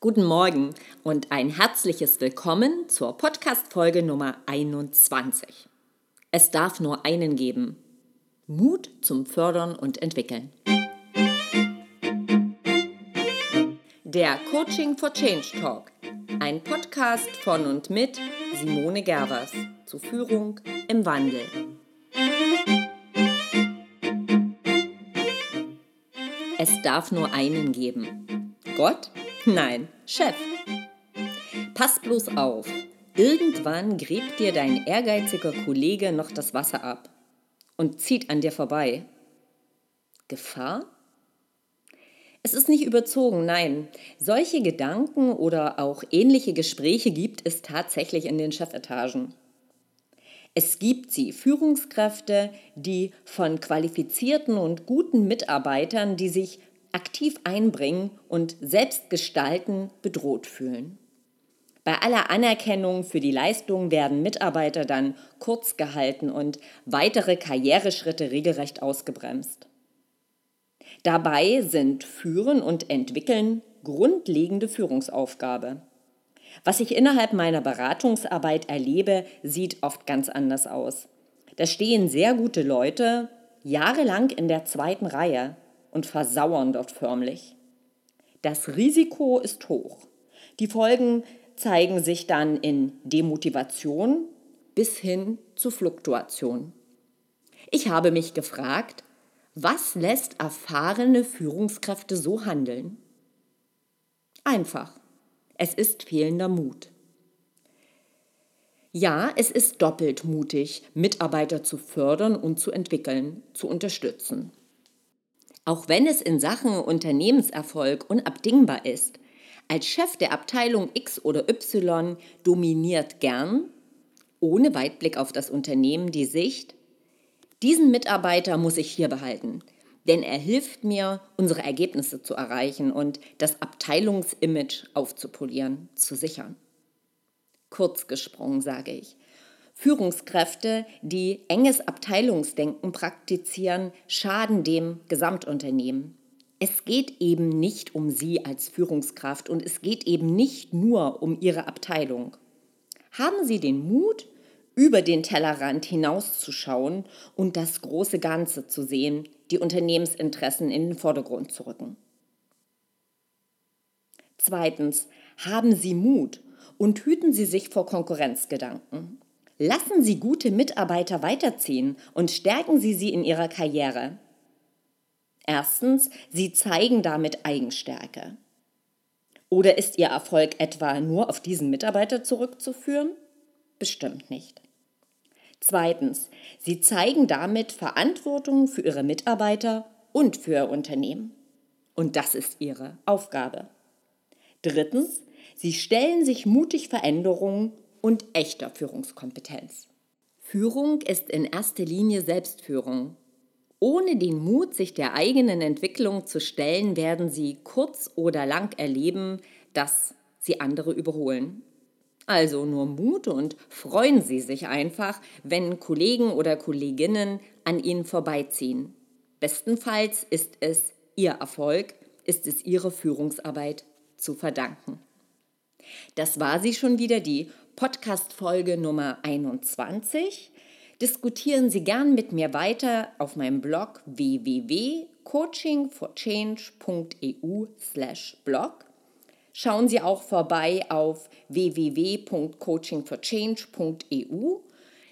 Guten Morgen und ein herzliches Willkommen zur Podcast-Folge Nummer 21. Es darf nur einen geben. Mut zum Fördern und Entwickeln. Der Coaching for Change Talk. Ein Podcast von und mit Simone Gervers zu Führung im Wandel. Es darf nur einen geben. Gott Nein, Chef. Pass bloß auf. Irgendwann gräbt dir dein ehrgeiziger Kollege noch das Wasser ab und zieht an dir vorbei. Gefahr? Es ist nicht überzogen, nein. Solche Gedanken oder auch ähnliche Gespräche gibt es tatsächlich in den Chefetagen. Es gibt sie, Führungskräfte, die von qualifizierten und guten Mitarbeitern, die sich aktiv einbringen und selbst gestalten, bedroht fühlen. Bei aller Anerkennung für die Leistung werden Mitarbeiter dann kurz gehalten und weitere Karriereschritte regelrecht ausgebremst. Dabei sind Führen und Entwickeln grundlegende Führungsaufgabe. Was ich innerhalb meiner Beratungsarbeit erlebe, sieht oft ganz anders aus. Da stehen sehr gute Leute jahrelang in der zweiten Reihe und versauern dort förmlich. Das Risiko ist hoch. Die Folgen zeigen sich dann in Demotivation bis hin zu Fluktuation. Ich habe mich gefragt, was lässt erfahrene Führungskräfte so handeln? Einfach. Es ist fehlender Mut. Ja, es ist doppelt mutig, Mitarbeiter zu fördern und zu entwickeln, zu unterstützen. Auch wenn es in Sachen Unternehmenserfolg unabdingbar ist, als Chef der Abteilung X oder Y dominiert gern, ohne Weitblick auf das Unternehmen, die Sicht, diesen Mitarbeiter muss ich hier behalten, denn er hilft mir, unsere Ergebnisse zu erreichen und das Abteilungsimage aufzupolieren, zu sichern. Kurz gesprungen sage ich, Führungskräfte, die enges Abteilungsdenken praktizieren, schaden dem Gesamtunternehmen. Es geht eben nicht um Sie als Führungskraft und es geht eben nicht nur um Ihre Abteilung. Haben Sie den Mut, über den Tellerrand hinauszuschauen und das große Ganze zu sehen, die Unternehmensinteressen in den Vordergrund zu rücken. Zweitens, haben Sie Mut und hüten Sie sich vor Konkurrenzgedanken. Lassen Sie gute Mitarbeiter weiterziehen und stärken Sie sie in ihrer Karriere. Erstens, Sie zeigen damit Eigenstärke. Oder ist Ihr Erfolg etwa nur auf diesen Mitarbeiter zurückzuführen? Bestimmt nicht. Zweitens, Sie zeigen damit Verantwortung für Ihre Mitarbeiter und für Ihr Unternehmen. Und das ist Ihre Aufgabe. Drittens, Sie stellen sich mutig Veränderungen und echter Führungskompetenz. Führung ist in erster Linie Selbstführung. Ohne den Mut, sich der eigenen Entwicklung zu stellen, werden Sie kurz oder lang erleben, dass Sie andere überholen. Also nur Mut und freuen Sie sich einfach, wenn Kollegen oder Kolleginnen an Ihnen vorbeiziehen. Bestenfalls ist es Ihr Erfolg, ist es Ihre Führungsarbeit zu verdanken. Das war sie schon wieder, die Podcast-Folge Nummer 21. Diskutieren Sie gern mit mir weiter auf meinem Blog www.coachingforchange.eu/blog. Schauen Sie auch vorbei auf www.coachingforchange.eu.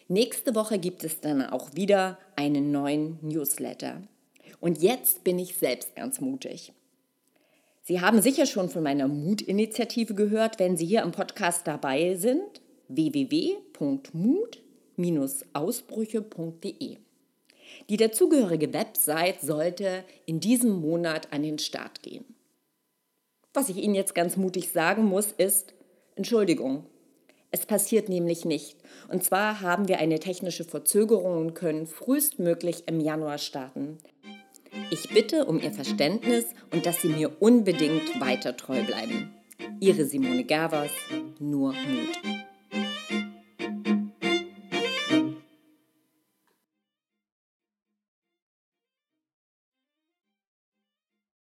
Nächste Woche gibt es dann auch wieder einen neuen Newsletter. Und jetzt bin ich selbst ganz mutig. Sie haben sicher schon von meiner Mutinitiative gehört, wenn Sie hier im Podcast dabei sind. www.mut-ausbrüche.de. Die dazugehörige Website sollte in diesem Monat an den Start gehen. Was ich Ihnen jetzt ganz mutig sagen muss, ist Entschuldigung. Es passiert nämlich nicht. Und zwar haben wir eine technische Verzögerung und können frühestmöglich im Januar starten. Ich bitte um Ihr Verständnis und dass Sie mir unbedingt weiter treu bleiben. Ihre Simone Gervers, nur Mut.